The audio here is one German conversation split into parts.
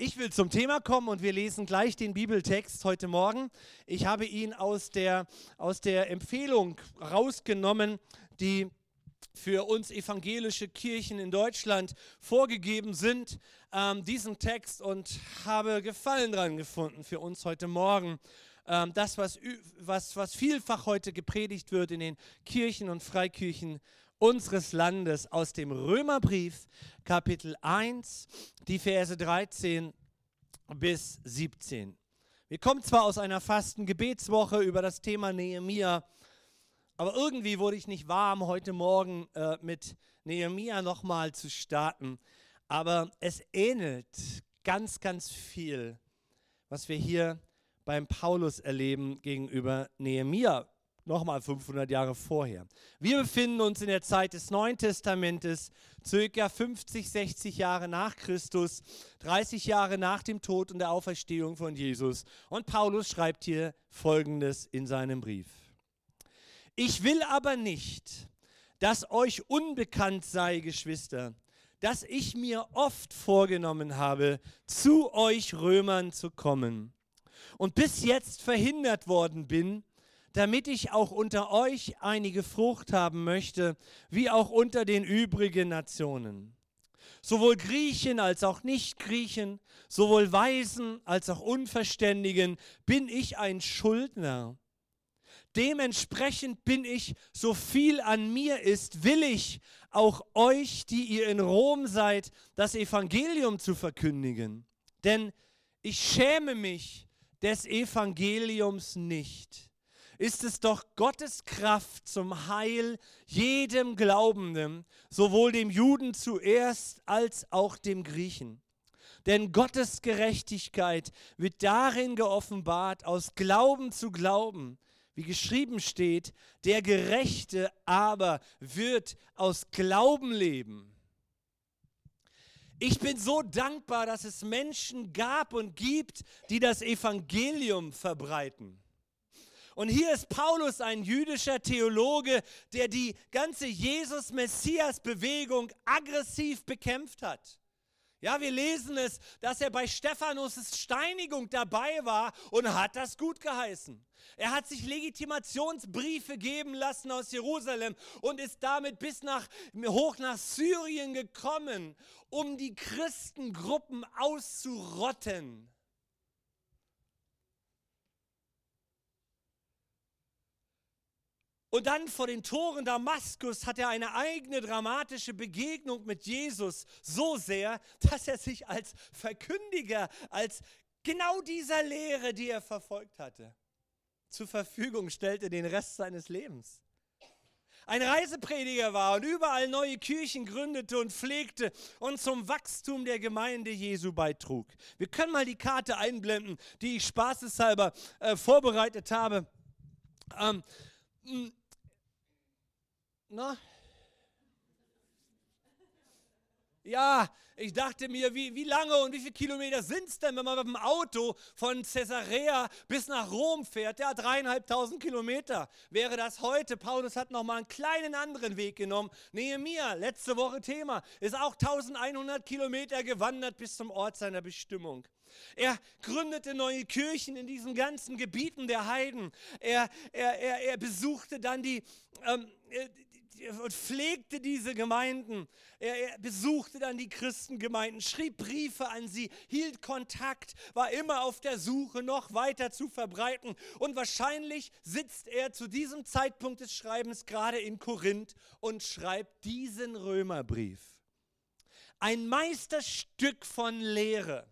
ich will zum Thema kommen und wir lesen gleich den Bibeltext heute Morgen. Ich habe ihn aus der, aus der Empfehlung rausgenommen, die für uns evangelische Kirchen in Deutschland vorgegeben sind, ähm, diesen Text und habe Gefallen dran gefunden für uns heute Morgen. Ähm, das, was, was, was vielfach heute gepredigt wird in den Kirchen und Freikirchen unseres Landes aus dem Römerbrief Kapitel 1, die Verse 13 bis 17. Wir kommen zwar aus einer fasten Gebetswoche über das Thema Nehemia, aber irgendwie wurde ich nicht warm, heute Morgen äh, mit Nehemia nochmal zu starten. Aber es ähnelt ganz, ganz viel, was wir hier beim Paulus erleben gegenüber Nehemia nochmal 500 Jahre vorher. Wir befinden uns in der Zeit des Neuen Testamentes, circa 50, 60 Jahre nach Christus, 30 Jahre nach dem Tod und der Auferstehung von Jesus. Und Paulus schreibt hier Folgendes in seinem Brief. Ich will aber nicht, dass euch unbekannt sei, Geschwister, dass ich mir oft vorgenommen habe, zu euch Römern zu kommen und bis jetzt verhindert worden bin, damit ich auch unter euch einige Frucht haben möchte, wie auch unter den übrigen Nationen. Sowohl Griechen als auch Nicht-Griechen, sowohl Weisen als auch Unverständigen bin ich ein Schuldner. Dementsprechend bin ich, so viel an mir ist, willig, auch euch, die ihr in Rom seid, das Evangelium zu verkündigen. Denn ich schäme mich des Evangeliums nicht ist es doch Gottes Kraft zum Heil jedem Glaubenden, sowohl dem Juden zuerst als auch dem Griechen. Denn Gottes Gerechtigkeit wird darin geoffenbart, aus Glauben zu glauben, wie geschrieben steht, der Gerechte aber wird aus Glauben leben. Ich bin so dankbar, dass es Menschen gab und gibt, die das Evangelium verbreiten. Und hier ist Paulus, ein jüdischer Theologe, der die ganze Jesus-Messias-Bewegung aggressiv bekämpft hat. Ja, wir lesen es, dass er bei Stephanus' Steinigung dabei war und hat das gut geheißen. Er hat sich Legitimationsbriefe geben lassen aus Jerusalem und ist damit bis nach, hoch nach Syrien gekommen, um die Christengruppen auszurotten. Und dann vor den Toren Damaskus hat er eine eigene dramatische Begegnung mit Jesus so sehr, dass er sich als Verkündiger, als genau dieser Lehre, die er verfolgt hatte, zur Verfügung stellte den Rest seines Lebens. Ein Reiseprediger war und überall neue Kirchen gründete und pflegte und zum Wachstum der Gemeinde Jesu beitrug. Wir können mal die Karte einblenden, die ich spaßeshalber äh, vorbereitet habe. Ähm, na? Ja, ich dachte mir, wie, wie lange und wie viele Kilometer sind es denn, wenn man mit dem Auto von Caesarea bis nach Rom fährt? Ja, dreieinhalbtausend Kilometer wäre das heute. Paulus hat nochmal einen kleinen anderen Weg genommen. Nehemiah, letzte Woche Thema, ist auch 1100 Kilometer gewandert bis zum Ort seiner Bestimmung. Er gründete neue Kirchen in diesen ganzen Gebieten der Heiden. Er, er, er, er besuchte dann die, ähm, äh, und pflegte diese Gemeinden. Er, er, besuchte dann die Christengemeinden, schrieb Briefe an sie, hielt Kontakt, war immer auf der Suche, noch weiter zu verbreiten. Und wahrscheinlich sitzt er zu diesem Zeitpunkt des Schreibens gerade in Korinth und schreibt diesen Römerbrief. Ein Meisterstück von Lehre.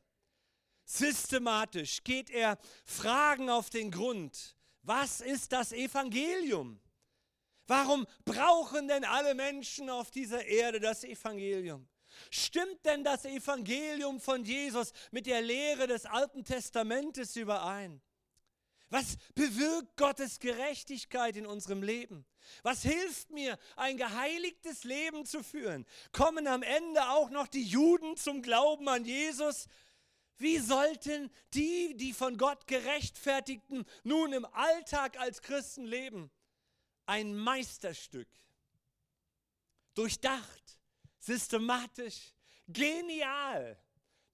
Systematisch geht er Fragen auf den Grund. Was ist das Evangelium? Warum brauchen denn alle Menschen auf dieser Erde das Evangelium? Stimmt denn das Evangelium von Jesus mit der Lehre des Alten Testamentes überein? Was bewirkt Gottes Gerechtigkeit in unserem Leben? Was hilft mir, ein geheiligtes Leben zu führen? Kommen am Ende auch noch die Juden zum Glauben an Jesus? Wie sollten die, die von Gott gerechtfertigten, nun im Alltag als Christen leben? Ein Meisterstück. Durchdacht, systematisch, genial.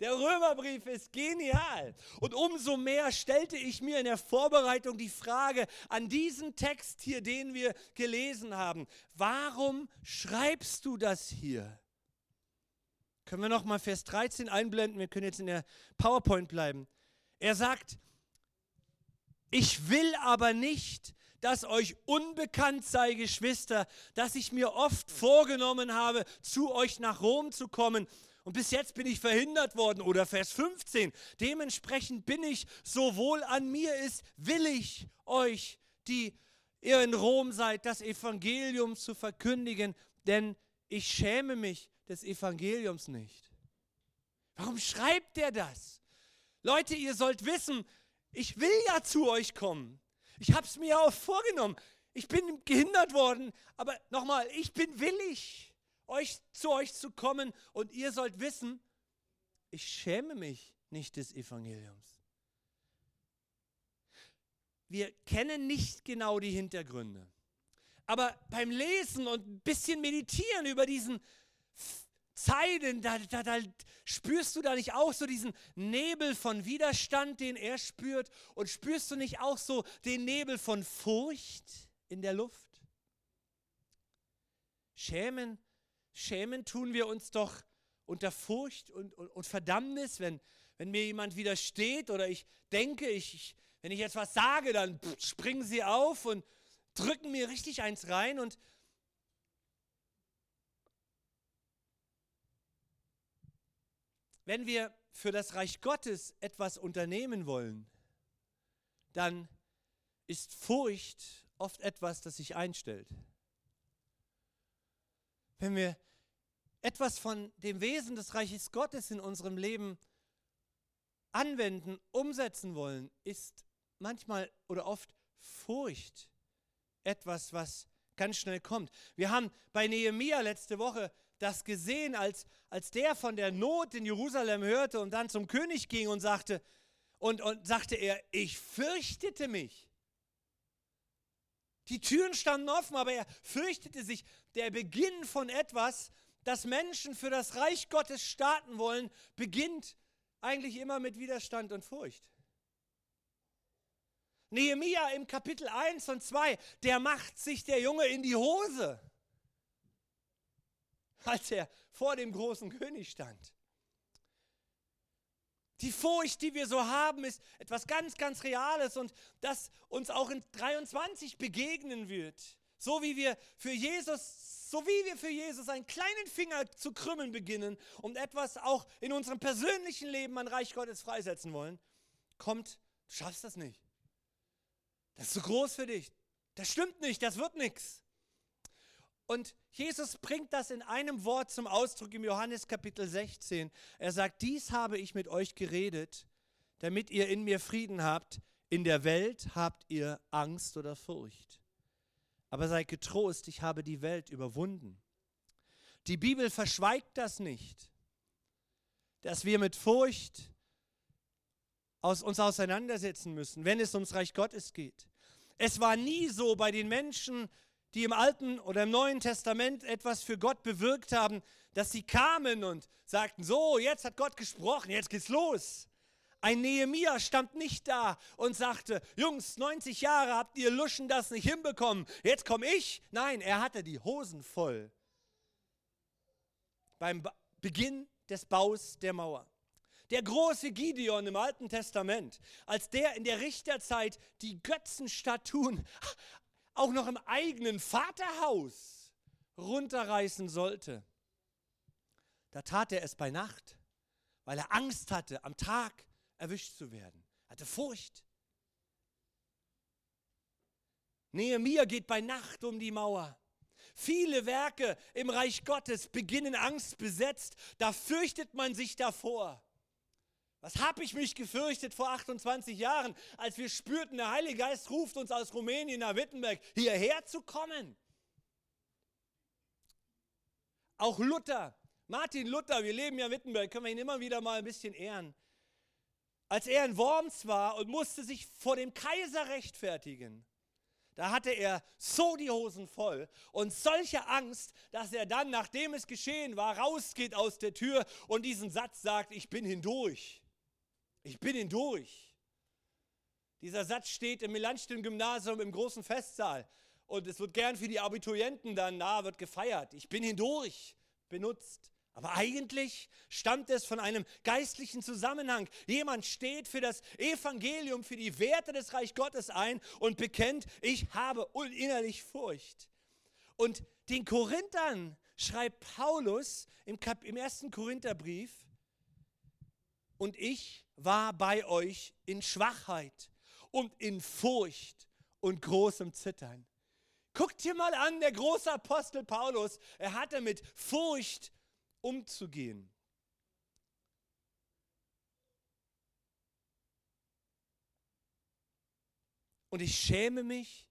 Der Römerbrief ist genial. Und umso mehr stellte ich mir in der Vorbereitung die Frage an diesen Text hier, den wir gelesen haben. Warum schreibst du das hier? Können wir noch mal Vers 13 einblenden? Wir können jetzt in der PowerPoint bleiben. Er sagt, ich will aber nicht, dass euch unbekannt sei, Geschwister, dass ich mir oft vorgenommen habe, zu euch nach Rom zu kommen und bis jetzt bin ich verhindert worden. Oder Vers 15. Dementsprechend bin ich, sowohl an mir ist, will ich euch, die ihr in Rom seid, das Evangelium zu verkündigen, denn ich schäme mich des Evangeliums nicht. Warum schreibt er das? Leute, ihr sollt wissen, ich will ja zu euch kommen. Ich habe es mir auch vorgenommen. Ich bin gehindert worden, aber nochmal, ich bin willig euch, zu euch zu kommen und ihr sollt wissen, ich schäme mich nicht des Evangeliums. Wir kennen nicht genau die Hintergründe. Aber beim Lesen und ein bisschen meditieren über diesen Zeilen, da, da, da, spürst du da nicht auch so diesen Nebel von Widerstand, den er spürt? Und spürst du nicht auch so den Nebel von Furcht in der Luft? Schämen Schämen tun wir uns doch unter Furcht und, und, und Verdammnis, wenn, wenn mir jemand widersteht oder ich denke, ich, ich, wenn ich etwas sage, dann springen sie auf und drücken mir richtig eins rein und wenn wir für das Reich Gottes etwas unternehmen wollen, dann ist Furcht oft etwas, das sich einstellt. Wenn wir etwas von dem Wesen des Reiches Gottes in unserem Leben anwenden, umsetzen wollen, ist manchmal oder oft Furcht etwas, was ganz schnell kommt. Wir haben bei Nehemia letzte Woche das gesehen, als, als der von der Not in Jerusalem hörte und dann zum König ging und sagte, und, und sagte er, ich fürchtete mich. Die Türen standen offen, aber er fürchtete sich. Der Beginn von etwas, dass Menschen für das Reich Gottes starten wollen, beginnt eigentlich immer mit Widerstand und Furcht. Nehemia im Kapitel 1 und 2, der macht sich der Junge in die Hose, als er vor dem großen König stand. Die Furcht, die wir so haben, ist etwas ganz, ganz Reales und das uns auch in 23 begegnen wird. So wie wir für Jesus, so wie wir für Jesus einen kleinen Finger zu krümmen beginnen und etwas auch in unserem persönlichen Leben an Reich Gottes freisetzen wollen, kommt, du schaffst das nicht. Das ist zu groß für dich. Das stimmt nicht, das wird nichts. Und Jesus bringt das in einem Wort zum Ausdruck im Johannes Kapitel 16. Er sagt, dies habe ich mit euch geredet, damit ihr in mir Frieden habt. In der Welt habt ihr Angst oder Furcht. Aber seid getrost, ich habe die Welt überwunden. Die Bibel verschweigt das nicht, dass wir mit Furcht aus uns auseinandersetzen müssen, wenn es ums Reich Gottes geht. Es war nie so bei den Menschen, die im Alten oder im Neuen Testament etwas für Gott bewirkt haben, dass sie kamen und sagten, so, jetzt hat Gott gesprochen, jetzt geht's los. Ein Nehemia stand nicht da und sagte, Jungs, 90 Jahre habt ihr Luschen das nicht hinbekommen, jetzt komme ich. Nein, er hatte die Hosen voll beim Beginn des Baus der Mauer. Der große Gideon im Alten Testament, als der in der Richterzeit die Götzenstatuen auch noch im eigenen Vaterhaus runterreißen sollte, da tat er es bei Nacht, weil er Angst hatte, am Tag erwischt zu werden. Er hatte Furcht. Nehemiah geht bei Nacht um die Mauer. Viele Werke im Reich Gottes beginnen angstbesetzt. Da fürchtet man sich davor. Was habe ich mich gefürchtet vor 28 Jahren, als wir spürten, der Heilige Geist ruft uns aus Rumänien nach Wittenberg hierher zu kommen. Auch Luther, Martin Luther, wir leben ja in Wittenberg, können wir ihn immer wieder mal ein bisschen ehren. Als er in Worms war und musste sich vor dem Kaiser rechtfertigen, Da hatte er so die Hosen voll und solche Angst, dass er dann, nachdem es geschehen war, rausgeht aus der Tür und diesen Satz sagt, ich bin hindurch. Ich bin hindurch. Dieser Satz steht im Melanchthon Gymnasium im großen Festsaal und es wird gern für die Abiturienten dann nahe wird gefeiert. Ich bin hindurch benutzt. Aber eigentlich stammt es von einem geistlichen Zusammenhang. Jemand steht für das Evangelium, für die Werte des Reich Gottes ein und bekennt, ich habe innerlich Furcht. Und den Korinthern schreibt Paulus im ersten Korintherbrief, und ich war bei euch in Schwachheit und in Furcht und großem Zittern. Guckt dir mal an, der große Apostel Paulus, er hatte mit Furcht umzugehen. Und ich schäme mich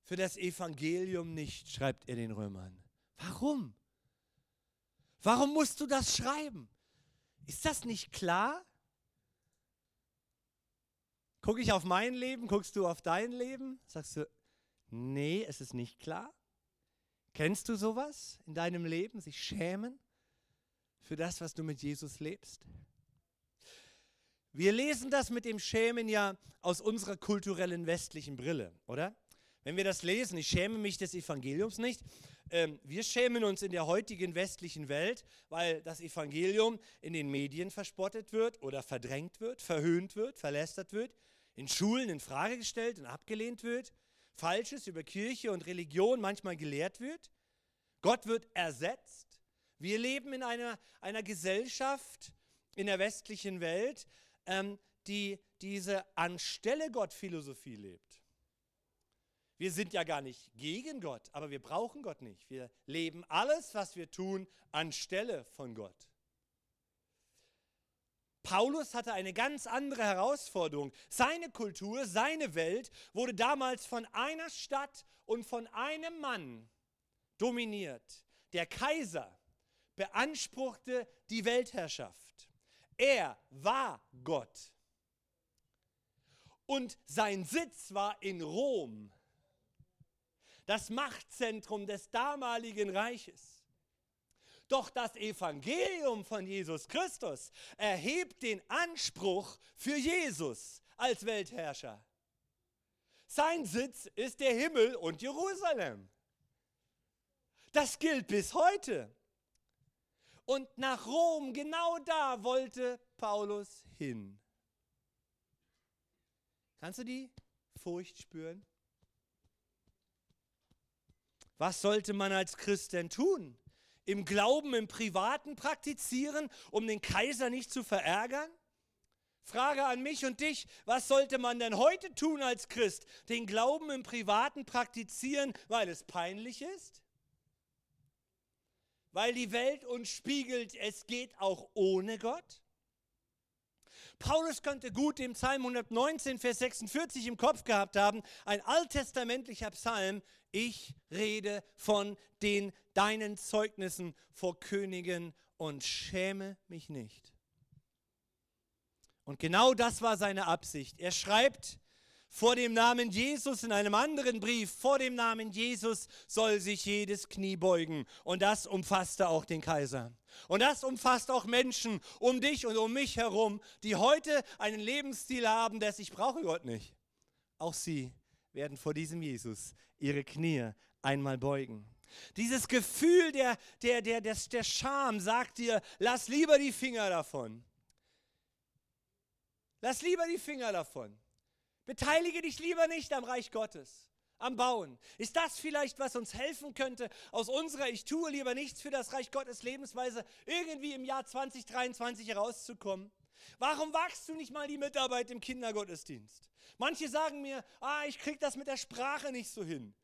für das Evangelium nicht, schreibt er den Römern. Warum? Warum musst du das schreiben? Ist das nicht klar? Gucke ich auf mein Leben, guckst du auf dein Leben? Sagst du, nee, es ist nicht klar? Kennst du sowas in deinem Leben, sich schämen? für das, was du mit Jesus lebst? Wir lesen das mit dem Schämen ja aus unserer kulturellen westlichen Brille, oder? Wenn wir das lesen, ich schäme mich des Evangeliums nicht. Ähm, wir schämen uns in der heutigen westlichen Welt, weil das Evangelium in den Medien verspottet wird oder verdrängt wird, verhöhnt wird, verlästert wird, in Schulen in Frage gestellt und abgelehnt wird, Falsches über Kirche und Religion manchmal gelehrt wird. Gott wird ersetzt wir leben in einer, einer Gesellschaft in der westlichen Welt, ähm, die diese Anstelle Gott-Philosophie lebt. Wir sind ja gar nicht gegen Gott, aber wir brauchen Gott nicht. Wir leben alles, was wir tun, anstelle von Gott. Paulus hatte eine ganz andere Herausforderung. Seine Kultur, seine Welt wurde damals von einer Stadt und von einem Mann dominiert. Der Kaiser beanspruchte die Weltherrschaft. Er war Gott. Und sein Sitz war in Rom, das Machtzentrum des damaligen Reiches. Doch das Evangelium von Jesus Christus erhebt den Anspruch für Jesus als Weltherrscher. Sein Sitz ist der Himmel und Jerusalem. Das gilt bis heute. Und nach Rom, genau da wollte Paulus hin. Kannst du die Furcht spüren? Was sollte man als Christ denn tun? Im Glauben, im Privaten praktizieren, um den Kaiser nicht zu verärgern? Frage an mich und dich, was sollte man denn heute tun als Christ? Den Glauben im Privaten praktizieren, weil es peinlich ist? weil die Welt uns spiegelt, es geht auch ohne Gott? Paulus könnte gut den Psalm 119, Vers 46 im Kopf gehabt haben, ein alttestamentlicher Psalm. Ich rede von den deinen Zeugnissen vor Königen und schäme mich nicht. Und genau das war seine Absicht. Er schreibt, vor dem Namen Jesus in einem anderen Brief, vor dem Namen Jesus soll sich jedes Knie beugen. Und das umfasste auch den Kaiser. Und das umfasst auch Menschen um dich und um mich herum, die heute einen Lebensstil haben, des ich brauche Gott nicht. Auch sie werden vor diesem Jesus ihre Knie einmal beugen. Dieses Gefühl der, der, der, der, der Scham sagt dir, lass lieber die Finger davon. Lass lieber die Finger davon. Beteilige dich lieber nicht am Reich Gottes, am Bauen. Ist das vielleicht, was uns helfen könnte, aus unserer Ich tue lieber nichts für das Reich Gottes Lebensweise irgendwie im Jahr 2023 herauszukommen? Warum wachst du nicht mal die Mitarbeit im Kindergottesdienst? Manche sagen mir, ah, ich kriege das mit der Sprache nicht so hin.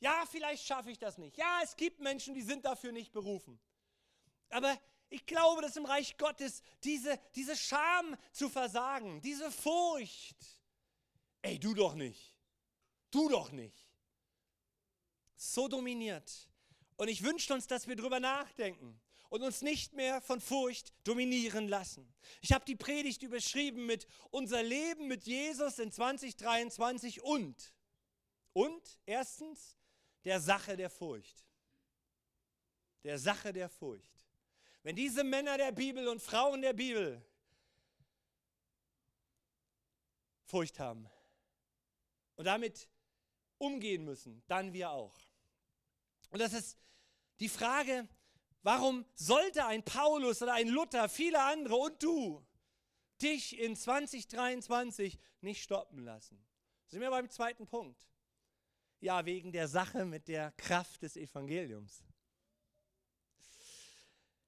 Ja, vielleicht schaffe ich das nicht. Ja, es gibt Menschen, die sind dafür nicht berufen. Aber ich glaube, dass im Reich Gottes diese, diese Scham zu versagen, diese Furcht, Ey, du doch nicht. Du doch nicht. So dominiert. Und ich wünsche uns, dass wir darüber nachdenken und uns nicht mehr von Furcht dominieren lassen. Ich habe die Predigt überschrieben mit unser Leben mit Jesus in 2023 und. Und erstens der Sache der Furcht. Der Sache der Furcht. Wenn diese Männer der Bibel und Frauen der Bibel Furcht haben und damit umgehen müssen, dann wir auch. Und das ist die Frage, warum sollte ein Paulus oder ein Luther, viele andere und du dich in 2023 nicht stoppen lassen? Sind wir beim zweiten Punkt. Ja, wegen der Sache mit der Kraft des Evangeliums.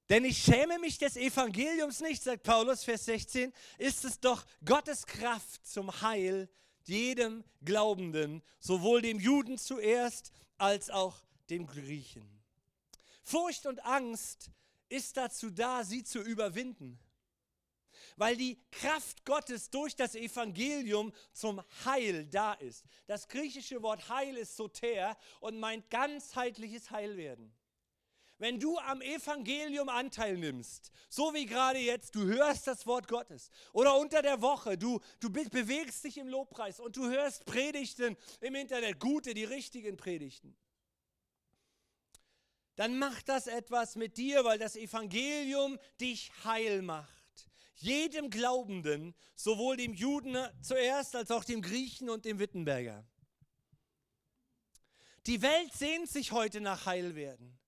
Denn ich schäme mich des Evangeliums nicht, sagt Paulus, Vers 16, ist es doch Gottes Kraft zum Heil jedem Glaubenden, sowohl dem Juden zuerst als auch dem Griechen. Furcht und Angst ist dazu da, sie zu überwinden, weil die Kraft Gottes durch das Evangelium zum Heil da ist. Das griechische Wort Heil ist soter und meint ganzheitliches Heilwerden. Wenn du am Evangelium Anteil nimmst, so wie gerade jetzt, du hörst das Wort Gottes oder unter der Woche, du, du bewegst dich im Lobpreis und du hörst Predigten im Internet, gute, die richtigen Predigten, dann macht das etwas mit dir, weil das Evangelium dich heil macht. Jedem Glaubenden, sowohl dem Juden zuerst als auch dem Griechen und dem Wittenberger. Die Welt sehnt sich heute nach Heilwerden.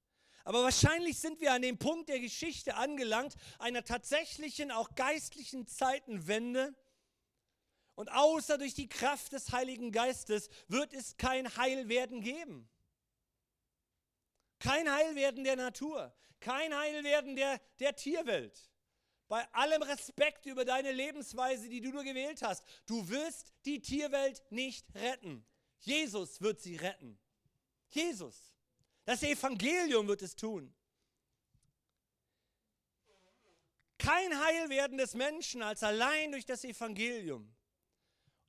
Aber wahrscheinlich sind wir an dem Punkt der Geschichte angelangt, einer tatsächlichen, auch geistlichen Zeitenwende. Und außer durch die Kraft des Heiligen Geistes wird es kein Heilwerden geben. Kein Heilwerden der Natur, kein Heilwerden der, der Tierwelt. Bei allem Respekt über deine Lebensweise, die du nur gewählt hast, du wirst die Tierwelt nicht retten. Jesus wird sie retten. Jesus. Das Evangelium wird es tun. Kein Heilwerden des Menschen als allein durch das Evangelium.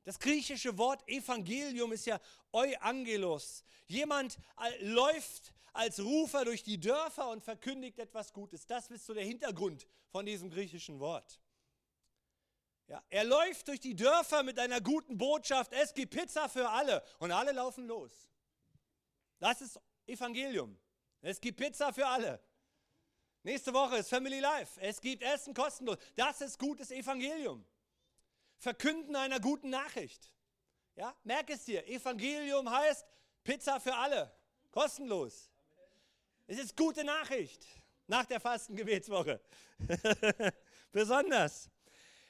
Das griechische Wort Evangelium ist ja Euangelos. Jemand äh, läuft als Rufer durch die Dörfer und verkündigt etwas Gutes. Das ist so der Hintergrund von diesem griechischen Wort. Ja, er läuft durch die Dörfer mit einer guten Botschaft, es gibt Pizza für alle und alle laufen los. Das ist Evangelium. Es gibt Pizza für alle. Nächste Woche ist Family Life. Es gibt Essen kostenlos. Das ist gutes Evangelium. Verkünden einer guten Nachricht. Ja, merk es dir. Evangelium heißt Pizza für alle. Kostenlos. Es ist gute Nachricht nach der Fastengebetswoche. Besonders.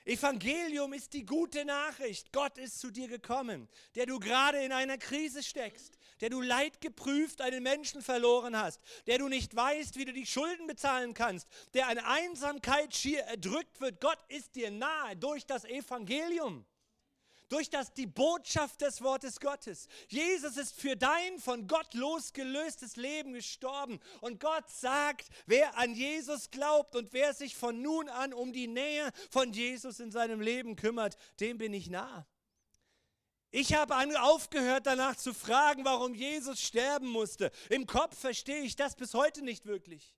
Evangelium ist die gute Nachricht. Gott ist zu dir gekommen, der du gerade in einer Krise steckst der du leidgeprüft einen Menschen verloren hast, der du nicht weißt, wie du die Schulden bezahlen kannst, der an Einsamkeit schier erdrückt wird. Gott ist dir nahe durch das Evangelium durch das die Botschaft des Wortes Gottes. Jesus ist für dein von Gott losgelöstes Leben gestorben und Gott sagt, wer an Jesus glaubt und wer sich von nun an um die Nähe von Jesus in seinem Leben kümmert, dem bin ich nah. Ich habe aufgehört danach zu fragen, warum Jesus sterben musste. Im Kopf verstehe ich das bis heute nicht wirklich.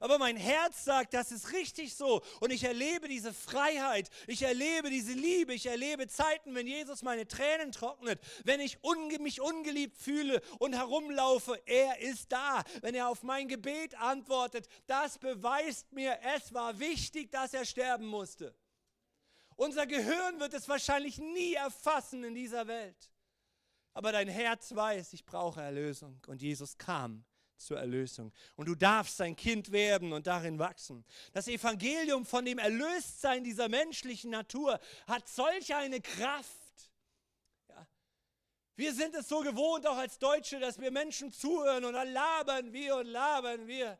Aber mein Herz sagt, das ist richtig so. Und ich erlebe diese Freiheit, ich erlebe diese Liebe, ich erlebe Zeiten, wenn Jesus meine Tränen trocknet, wenn ich unge mich ungeliebt fühle und herumlaufe. Er ist da. Wenn er auf mein Gebet antwortet, das beweist mir, es war wichtig, dass er sterben musste. Unser Gehirn wird es wahrscheinlich nie erfassen in dieser Welt. Aber dein Herz weiß, ich brauche Erlösung. Und Jesus kam zur Erlösung. Und du darfst sein Kind werden und darin wachsen. Das Evangelium von dem Erlöstsein dieser menschlichen Natur hat solch eine Kraft. Ja. Wir sind es so gewohnt, auch als Deutsche, dass wir Menschen zuhören und dann labern wir und labern wir.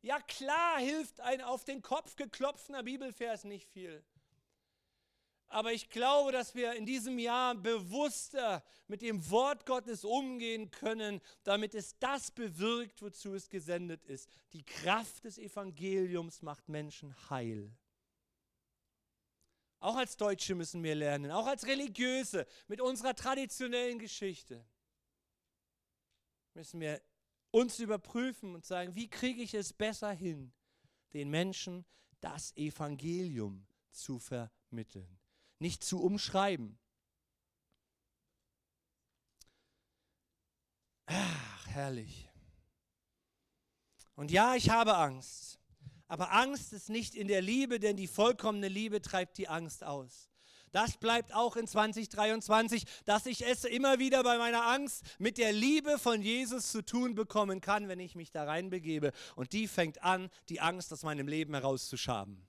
Ja klar hilft ein auf den Kopf geklopfter Bibelvers nicht viel. Aber ich glaube, dass wir in diesem Jahr bewusster mit dem Wort Gottes umgehen können, damit es das bewirkt, wozu es gesendet ist. Die Kraft des Evangeliums macht Menschen heil. Auch als Deutsche müssen wir lernen, auch als Religiöse mit unserer traditionellen Geschichte müssen wir uns überprüfen und sagen, wie kriege ich es besser hin, den Menschen das Evangelium zu vermitteln nicht zu umschreiben. Ach, herrlich. Und ja, ich habe Angst. Aber Angst ist nicht in der Liebe, denn die vollkommene Liebe treibt die Angst aus. Das bleibt auch in 2023, dass ich es immer wieder bei meiner Angst mit der Liebe von Jesus zu tun bekommen kann, wenn ich mich da reinbegebe. Und die fängt an, die Angst aus meinem Leben herauszuschaben.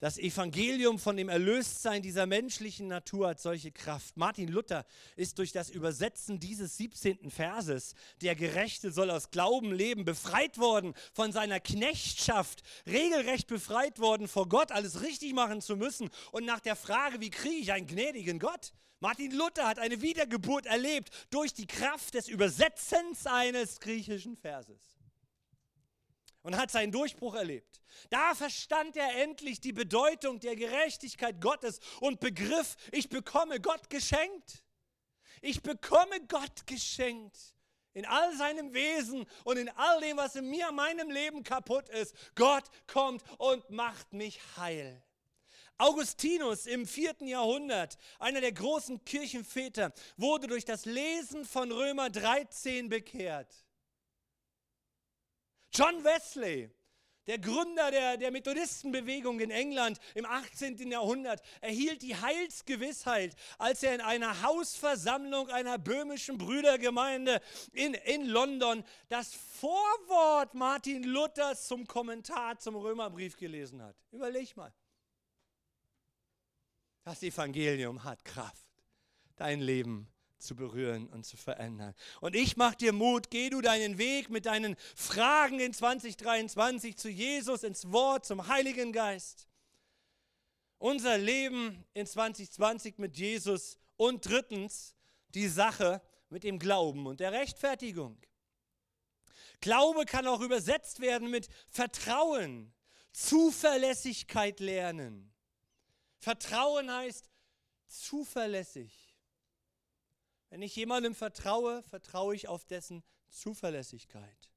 Das Evangelium von dem Erlöstsein dieser menschlichen Natur hat solche Kraft. Martin Luther ist durch das Übersetzen dieses 17. Verses, der Gerechte soll aus Glauben leben, befreit worden von seiner Knechtschaft, regelrecht befreit worden, vor Gott alles richtig machen zu müssen. Und nach der Frage, wie kriege ich einen gnädigen Gott? Martin Luther hat eine Wiedergeburt erlebt durch die Kraft des Übersetzens eines griechischen Verses und hat seinen Durchbruch erlebt. Da verstand er endlich die Bedeutung der Gerechtigkeit Gottes und begriff, ich bekomme Gott geschenkt. Ich bekomme Gott geschenkt. In all seinem Wesen und in all dem, was in mir, meinem Leben kaputt ist. Gott kommt und macht mich heil. Augustinus im vierten Jahrhundert, einer der großen Kirchenväter, wurde durch das Lesen von Römer 13 bekehrt. John Wesley, der Gründer der, der Methodistenbewegung in England im 18. Jahrhundert, erhielt die Heilsgewissheit, als er in einer Hausversammlung einer böhmischen Brüdergemeinde in, in London das Vorwort Martin Luthers zum Kommentar zum Römerbrief gelesen hat. Überleg mal. Das Evangelium hat Kraft, dein Leben zu berühren und zu verändern. Und ich mache dir Mut, geh du deinen Weg mit deinen Fragen in 2023 zu Jesus, ins Wort, zum Heiligen Geist. Unser Leben in 2020 mit Jesus und drittens die Sache mit dem Glauben und der Rechtfertigung. Glaube kann auch übersetzt werden mit Vertrauen, Zuverlässigkeit lernen. Vertrauen heißt zuverlässig. Wenn ich jemandem vertraue, vertraue ich auf dessen Zuverlässigkeit.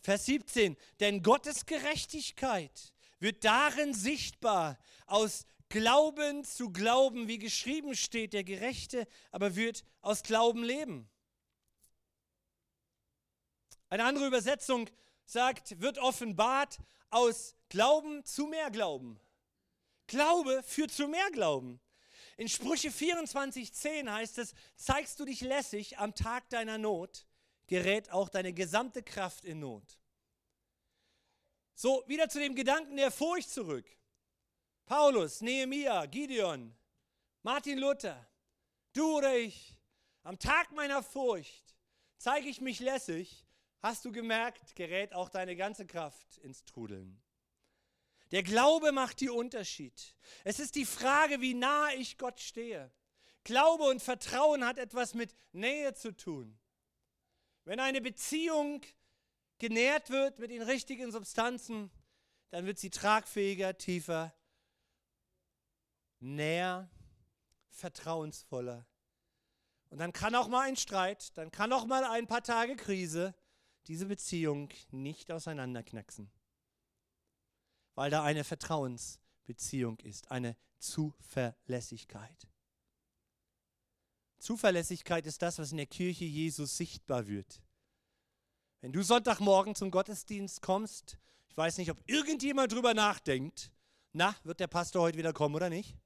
Vers 17, denn Gottes Gerechtigkeit wird darin sichtbar, aus Glauben zu Glauben, wie geschrieben steht, der Gerechte aber wird aus Glauben leben. Eine andere Übersetzung sagt, wird offenbart aus Glauben zu mehr Glauben. Glaube führt zu mehr Glauben. In Sprüche 24,10 heißt es, zeigst du dich lässig am Tag deiner Not, gerät auch deine gesamte Kraft in Not. So, wieder zu dem Gedanken der Furcht zurück. Paulus, Nehemia, Gideon, Martin Luther, du oder ich, am Tag meiner Furcht zeige ich mich lässig, hast du gemerkt, gerät auch deine ganze Kraft ins Trudeln. Der Glaube macht die Unterschied. Es ist die Frage, wie nah ich Gott stehe. Glaube und Vertrauen hat etwas mit Nähe zu tun. Wenn eine Beziehung genährt wird mit den richtigen Substanzen, dann wird sie tragfähiger, tiefer, näher, vertrauensvoller. Und dann kann auch mal ein Streit, dann kann auch mal ein paar Tage Krise diese Beziehung nicht auseinanderknacksen weil da eine Vertrauensbeziehung ist, eine Zuverlässigkeit. Zuverlässigkeit ist das, was in der Kirche Jesus sichtbar wird. Wenn du Sonntagmorgen zum Gottesdienst kommst, ich weiß nicht, ob irgendjemand drüber nachdenkt, na, wird der Pastor heute wieder kommen oder nicht?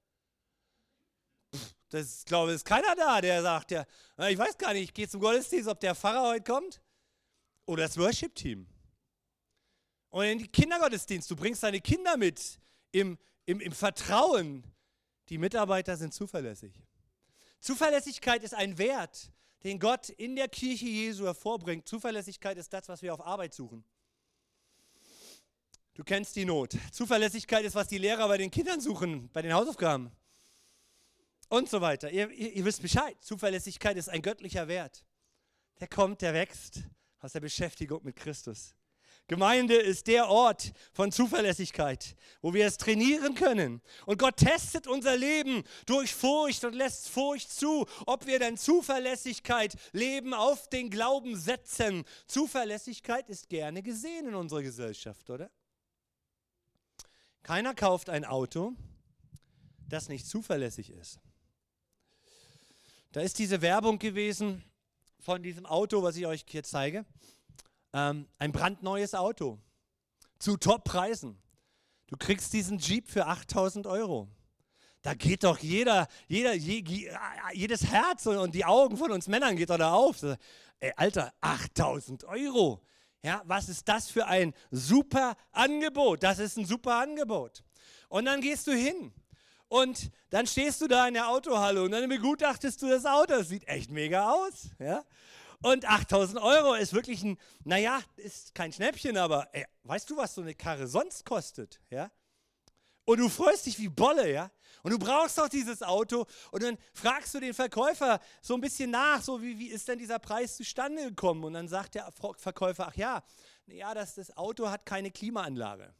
das glaube ich, ist keiner da, der sagt, ja, ich weiß gar nicht, ich gehe zum Gottesdienst, ob der Pfarrer heute kommt oder das Worship-Team. Und in den Kindergottesdienst, du bringst deine Kinder mit im, im, im Vertrauen. Die Mitarbeiter sind zuverlässig. Zuverlässigkeit ist ein Wert, den Gott in der Kirche Jesu hervorbringt. Zuverlässigkeit ist das, was wir auf Arbeit suchen. Du kennst die Not. Zuverlässigkeit ist, was die Lehrer bei den Kindern suchen, bei den Hausaufgaben. Und so weiter. Ihr, ihr, ihr wisst Bescheid. Zuverlässigkeit ist ein göttlicher Wert. Der kommt, der wächst aus der Beschäftigung mit Christus. Gemeinde ist der Ort von Zuverlässigkeit, wo wir es trainieren können. Und Gott testet unser Leben durch Furcht und lässt Furcht zu, ob wir dann Zuverlässigkeit leben, auf den Glauben setzen. Zuverlässigkeit ist gerne gesehen in unserer Gesellschaft, oder? Keiner kauft ein Auto, das nicht zuverlässig ist. Da ist diese Werbung gewesen von diesem Auto, was ich euch hier zeige. Ähm, ein brandneues Auto zu Top-Preisen. Du kriegst diesen Jeep für 8000 Euro. Da geht doch jeder, jeder, je, jedes Herz und die Augen von uns Männern geht doch da auf. Ey, Alter, 8000 Euro. Ja, was ist das für ein super Angebot? Das ist ein super Angebot. Und dann gehst du hin und dann stehst du da in der Autohalle und dann begutachtest du das Auto. Das sieht echt mega aus. Ja? Und 8000 Euro ist wirklich ein, naja, ist kein Schnäppchen, aber ey, weißt du, was so eine Karre sonst kostet? Ja? Und du freust dich wie Bolle, ja? Und du brauchst doch dieses Auto und dann fragst du den Verkäufer so ein bisschen nach, so wie, wie ist denn dieser Preis zustande gekommen? Und dann sagt der Verkäufer, ach ja, ja, das, das Auto hat keine Klimaanlage.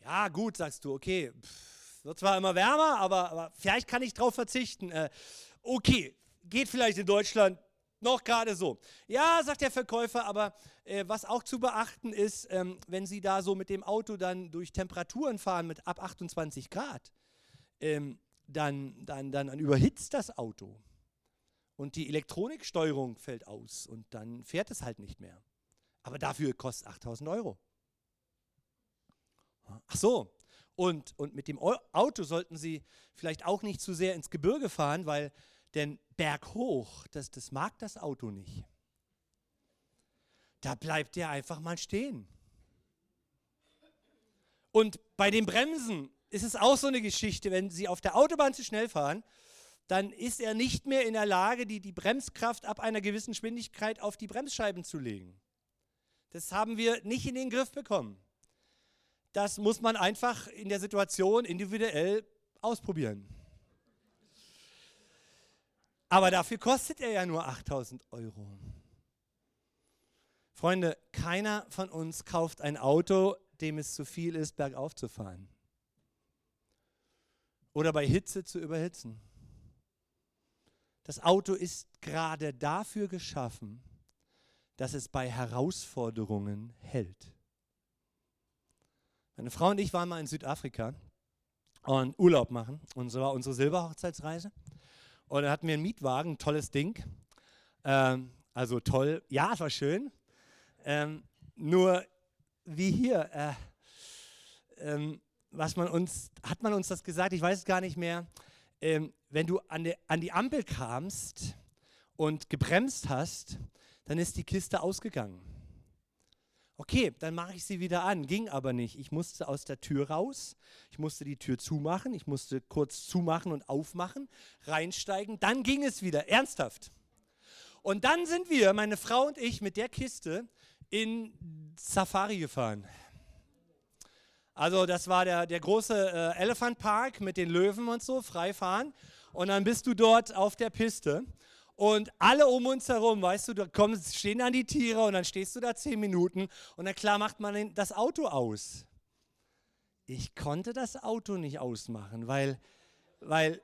Ja, gut, sagst du, okay, pff, wird zwar immer wärmer, aber, aber vielleicht kann ich darauf verzichten. Äh, okay, geht vielleicht in Deutschland noch gerade so. Ja, sagt der Verkäufer, aber äh, was auch zu beachten ist, ähm, wenn Sie da so mit dem Auto dann durch Temperaturen fahren mit ab 28 Grad, ähm, dann, dann, dann, dann überhitzt das Auto. Und die Elektroniksteuerung fällt aus und dann fährt es halt nicht mehr. Aber dafür kostet 8000 Euro. Ach so, und, und mit dem Auto sollten Sie vielleicht auch nicht zu sehr ins Gebirge fahren, weil denn berghoch, das, das mag das Auto nicht. Da bleibt der einfach mal stehen. Und bei den Bremsen ist es auch so eine Geschichte, wenn Sie auf der Autobahn zu schnell fahren, dann ist er nicht mehr in der Lage, die, die Bremskraft ab einer gewissen Geschwindigkeit auf die Bremsscheiben zu legen. Das haben wir nicht in den Griff bekommen. Das muss man einfach in der Situation individuell ausprobieren. Aber dafür kostet er ja nur 8000 Euro. Freunde, keiner von uns kauft ein Auto, dem es zu viel ist, bergauf zu fahren. Oder bei Hitze zu überhitzen. Das Auto ist gerade dafür geschaffen, dass es bei Herausforderungen hält. Meine Frau und ich waren mal in Südafrika und Urlaub machen. Und so war unsere Silberhochzeitsreise. Und dann hatten wir einen Mietwagen, tolles Ding. Ähm, also toll, ja, es war schön. Ähm, nur wie hier, äh, ähm, was man uns, hat man uns das gesagt, ich weiß es gar nicht mehr. Ähm, wenn du an die, an die Ampel kamst und gebremst hast, dann ist die Kiste ausgegangen. Okay, dann mache ich sie wieder an. Ging aber nicht. Ich musste aus der Tür raus. Ich musste die Tür zumachen. Ich musste kurz zumachen und aufmachen, reinsteigen. Dann ging es wieder. Ernsthaft. Und dann sind wir, meine Frau und ich, mit der Kiste in Safari gefahren. Also das war der, der große äh, Elephant Park mit den Löwen und so, frei fahren. Und dann bist du dort auf der Piste. Und alle um uns herum, weißt du, da kommen, stehen dann die Tiere und dann stehst du da zehn Minuten und dann klar macht man das Auto aus. Ich konnte das Auto nicht ausmachen, weil, weil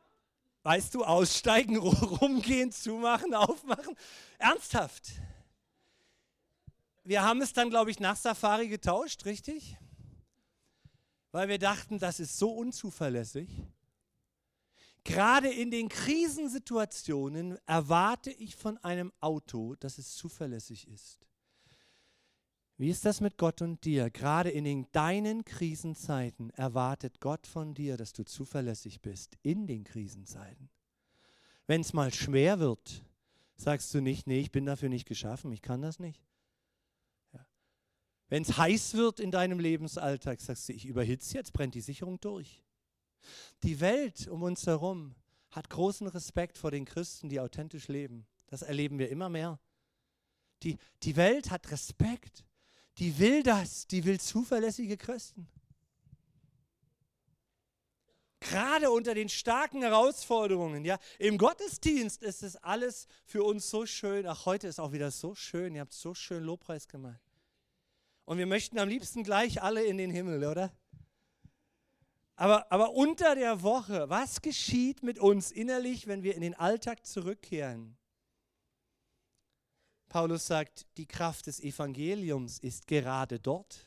weißt du, aussteigen, rumgehen, zumachen, aufmachen. Ernsthaft. Wir haben es dann, glaube ich, nach Safari getauscht, richtig? Weil wir dachten, das ist so unzuverlässig. Gerade in den Krisensituationen erwarte ich von einem Auto, dass es zuverlässig ist. Wie ist das mit Gott und dir? Gerade in den deinen Krisenzeiten erwartet Gott von dir, dass du zuverlässig bist in den Krisenzeiten. Wenn es mal schwer wird, sagst du nicht, nee, ich bin dafür nicht geschaffen, ich kann das nicht. Ja. Wenn es heiß wird in deinem Lebensalltag, sagst du, ich überhitze jetzt, brennt die Sicherung durch. Die Welt um uns herum hat großen Respekt vor den Christen, die authentisch leben. Das erleben wir immer mehr. Die, die Welt hat Respekt. Die will das. Die will zuverlässige Christen. Gerade unter den starken Herausforderungen, ja, im Gottesdienst ist es alles für uns so schön. Ach, heute ist auch wieder so schön. Ihr habt so schön Lobpreis gemacht. Und wir möchten am liebsten gleich alle in den Himmel, oder? Aber, aber unter der Woche, was geschieht mit uns innerlich, wenn wir in den Alltag zurückkehren? Paulus sagt, die Kraft des Evangeliums ist gerade dort,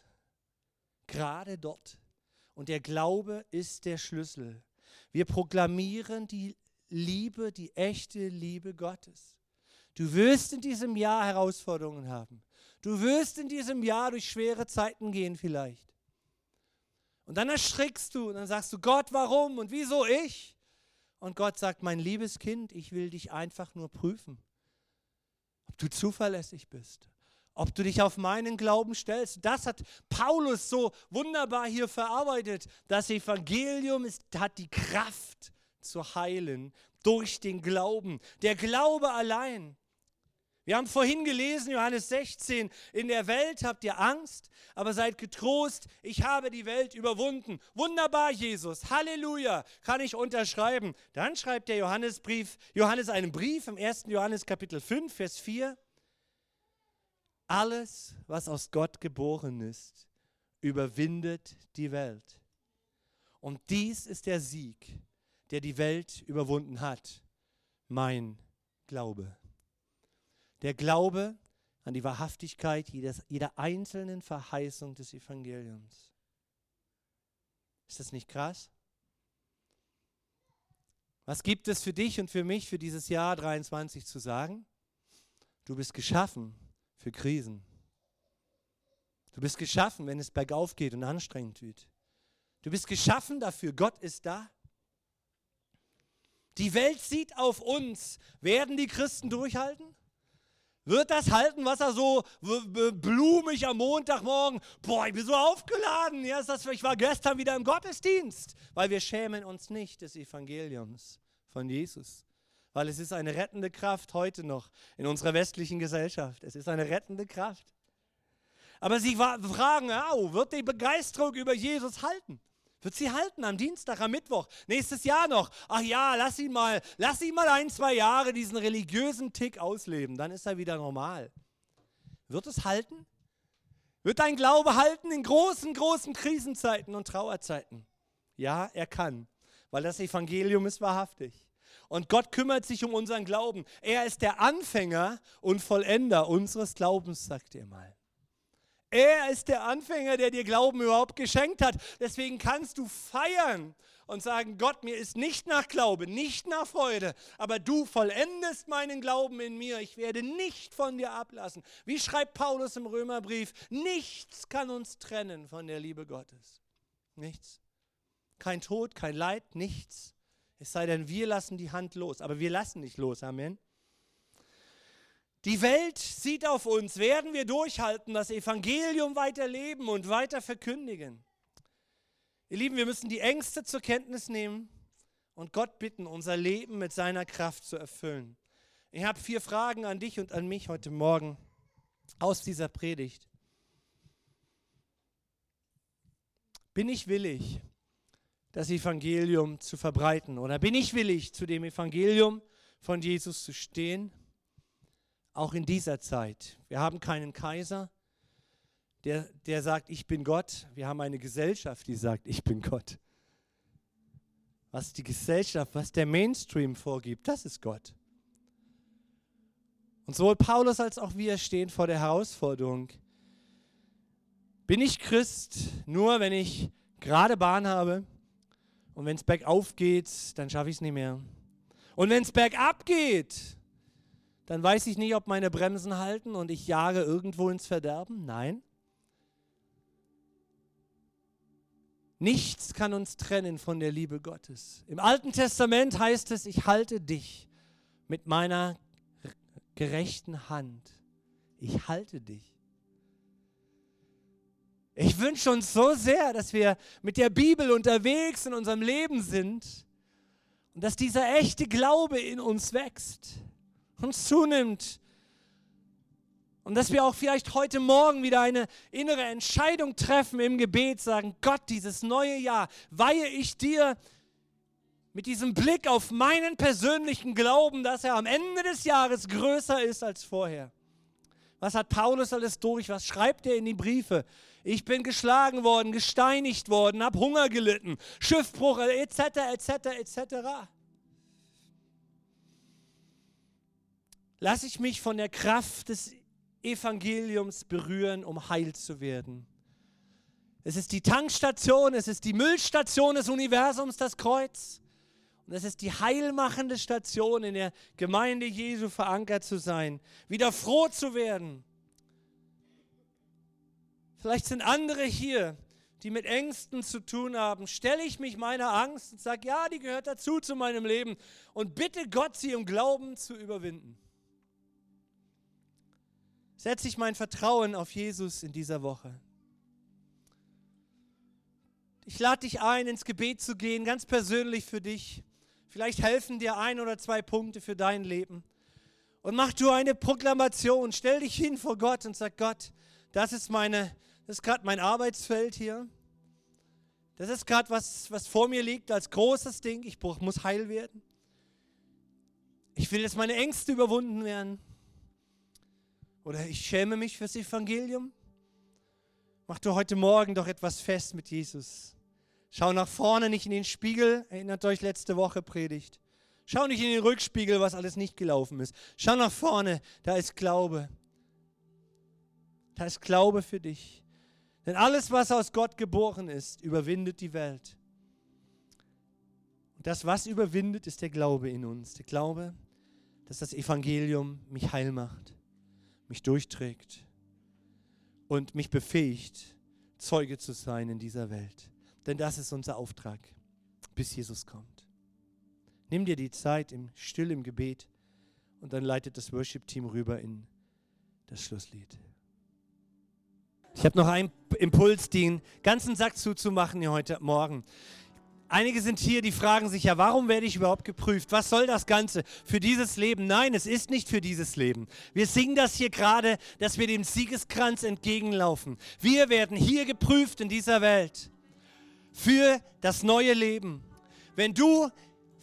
gerade dort. Und der Glaube ist der Schlüssel. Wir proklamieren die Liebe, die echte Liebe Gottes. Du wirst in diesem Jahr Herausforderungen haben. Du wirst in diesem Jahr durch schwere Zeiten gehen vielleicht. Und dann erschrickst du und dann sagst du, Gott, warum und wieso ich? Und Gott sagt, mein liebes Kind, ich will dich einfach nur prüfen, ob du zuverlässig bist, ob du dich auf meinen Glauben stellst. Das hat Paulus so wunderbar hier verarbeitet. Das Evangelium ist, hat die Kraft zu heilen durch den Glauben. Der Glaube allein. Wir haben vorhin gelesen, Johannes 16, in der Welt habt ihr Angst, aber seid getrost, ich habe die Welt überwunden. Wunderbar, Jesus, Halleluja, kann ich unterschreiben. Dann schreibt der Johannesbrief, Johannes einen Brief im 1. Johannes Kapitel 5, Vers 4. Alles, was aus Gott geboren ist, überwindet die Welt. Und dies ist der Sieg, der die Welt überwunden hat, mein Glaube. Der Glaube an die Wahrhaftigkeit jedes, jeder einzelnen Verheißung des Evangeliums. Ist das nicht krass? Was gibt es für dich und für mich für dieses Jahr 23 zu sagen? Du bist geschaffen für Krisen. Du bist geschaffen, wenn es bergauf geht und anstrengend wird. Du bist geschaffen dafür. Gott ist da. Die Welt sieht auf uns. Werden die Christen durchhalten? Wird das halten, was er so blumig am Montagmorgen, boah, ich bin so aufgeladen, ja, ist das, ich war gestern wieder im Gottesdienst, weil wir schämen uns nicht des Evangeliums von Jesus, weil es ist eine rettende Kraft heute noch in unserer westlichen Gesellschaft. Es ist eine rettende Kraft. Aber sie fragen, oh, wird die Begeisterung über Jesus halten? Wird sie halten am Dienstag, am Mittwoch, nächstes Jahr noch? Ach ja, lass ihn mal, lass ihn mal ein, zwei Jahre diesen religiösen Tick ausleben, dann ist er wieder normal. Wird es halten? Wird dein Glaube halten in großen, großen Krisenzeiten und Trauerzeiten? Ja, er kann, weil das Evangelium ist wahrhaftig. Und Gott kümmert sich um unseren Glauben. Er ist der Anfänger und Vollender unseres Glaubens, sagt ihr mal. Er ist der Anfänger, der dir Glauben überhaupt geschenkt hat. Deswegen kannst du feiern und sagen, Gott, mir ist nicht nach Glaube, nicht nach Freude, aber du vollendest meinen Glauben in mir. Ich werde nicht von dir ablassen. Wie schreibt Paulus im Römerbrief, nichts kann uns trennen von der Liebe Gottes. Nichts. Kein Tod, kein Leid, nichts. Es sei denn, wir lassen die Hand los. Aber wir lassen nicht los. Amen. Die Welt sieht auf uns, werden wir durchhalten, das Evangelium weiterleben und weiter verkündigen. Ihr Lieben, wir müssen die Ängste zur Kenntnis nehmen und Gott bitten, unser Leben mit seiner Kraft zu erfüllen. Ich habe vier Fragen an dich und an mich heute Morgen aus dieser Predigt. Bin ich willig, das Evangelium zu verbreiten? Oder bin ich willig, zu dem Evangelium von Jesus zu stehen? Auch in dieser Zeit. Wir haben keinen Kaiser, der, der sagt, ich bin Gott. Wir haben eine Gesellschaft, die sagt, ich bin Gott. Was die Gesellschaft, was der Mainstream vorgibt, das ist Gott. Und sowohl Paulus als auch wir stehen vor der Herausforderung. Bin ich Christ nur, wenn ich gerade Bahn habe und wenn es bergauf geht, dann schaffe ich es nicht mehr. Und wenn es bergab geht, dann weiß ich nicht, ob meine Bremsen halten und ich jage irgendwo ins Verderben. Nein. Nichts kann uns trennen von der Liebe Gottes. Im Alten Testament heißt es, ich halte dich mit meiner gerechten Hand. Ich halte dich. Ich wünsche uns so sehr, dass wir mit der Bibel unterwegs in unserem Leben sind und dass dieser echte Glaube in uns wächst und zunimmt. Und dass wir auch vielleicht heute Morgen wieder eine innere Entscheidung treffen im Gebet, sagen, Gott, dieses neue Jahr weihe ich dir mit diesem Blick auf meinen persönlichen Glauben, dass er am Ende des Jahres größer ist als vorher. Was hat Paulus alles durch? Was schreibt er in die Briefe? Ich bin geschlagen worden, gesteinigt worden, habe Hunger gelitten, Schiffbruch etc. etc. etc. lasse ich mich von der Kraft des Evangeliums berühren, um heil zu werden. Es ist die Tankstation, es ist die Müllstation des Universums, das Kreuz. Und das ist die heilmachende Station, in der Gemeinde Jesu verankert zu sein, wieder froh zu werden. Vielleicht sind andere hier, die mit Ängsten zu tun haben. Stelle ich mich meiner Angst und sage, ja, die gehört dazu zu meinem Leben und bitte Gott, sie im Glauben zu überwinden. Setze ich mein Vertrauen auf Jesus in dieser Woche. Ich lade dich ein, ins Gebet zu gehen, ganz persönlich für dich. Vielleicht helfen dir ein oder zwei Punkte für dein Leben. Und mach du eine Proklamation. Stell dich hin vor Gott und sag: Gott, das ist meine, das ist gerade mein Arbeitsfeld hier. Das ist gerade was, was vor mir liegt als großes Ding. Ich muss heil werden. Ich will, dass meine Ängste überwunden werden. Oder ich schäme mich fürs Evangelium. Mach du heute Morgen doch etwas fest mit Jesus. Schau nach vorne, nicht in den Spiegel. Erinnert euch letzte Woche Predigt. Schau nicht in den Rückspiegel, was alles nicht gelaufen ist. Schau nach vorne, da ist Glaube. Da ist Glaube für dich. Denn alles, was aus Gott geboren ist, überwindet die Welt. Und das, was überwindet, ist der Glaube in uns. Der Glaube, dass das Evangelium mich heil macht, mich durchträgt und mich befähigt, Zeuge zu sein in dieser Welt. Denn das ist unser Auftrag, bis Jesus kommt. Nimm dir die Zeit im Still im Gebet und dann leitet das Worship-Team rüber in das Schlusslied. Ich habe noch einen Impuls, den ganzen Sack zuzumachen hier heute Morgen. Einige sind hier, die fragen sich ja, warum werde ich überhaupt geprüft? Was soll das Ganze für dieses Leben? Nein, es ist nicht für dieses Leben. Wir singen das hier gerade, dass wir dem Siegeskranz entgegenlaufen. Wir werden hier geprüft in dieser Welt für das neue Leben. Wenn du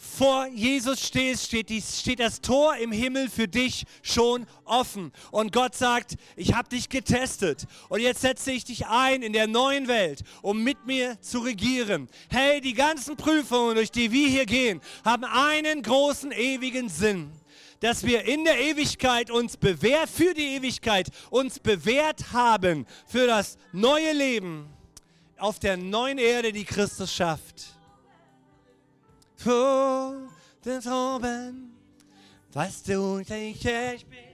vor Jesus stehst, steht, die, steht das Tor im Himmel für dich schon offen. Und Gott sagt, ich habe dich getestet und jetzt setze ich dich ein in der neuen Welt, um mit mir zu regieren. Hey, die ganzen Prüfungen, durch die wir hier gehen, haben einen großen ewigen Sinn dass wir in der Ewigkeit uns bewährt, für die Ewigkeit uns bewährt haben, für das neue Leben auf der neuen Erde, die Christus schafft. Vor den Oben, weißt du, ich bin.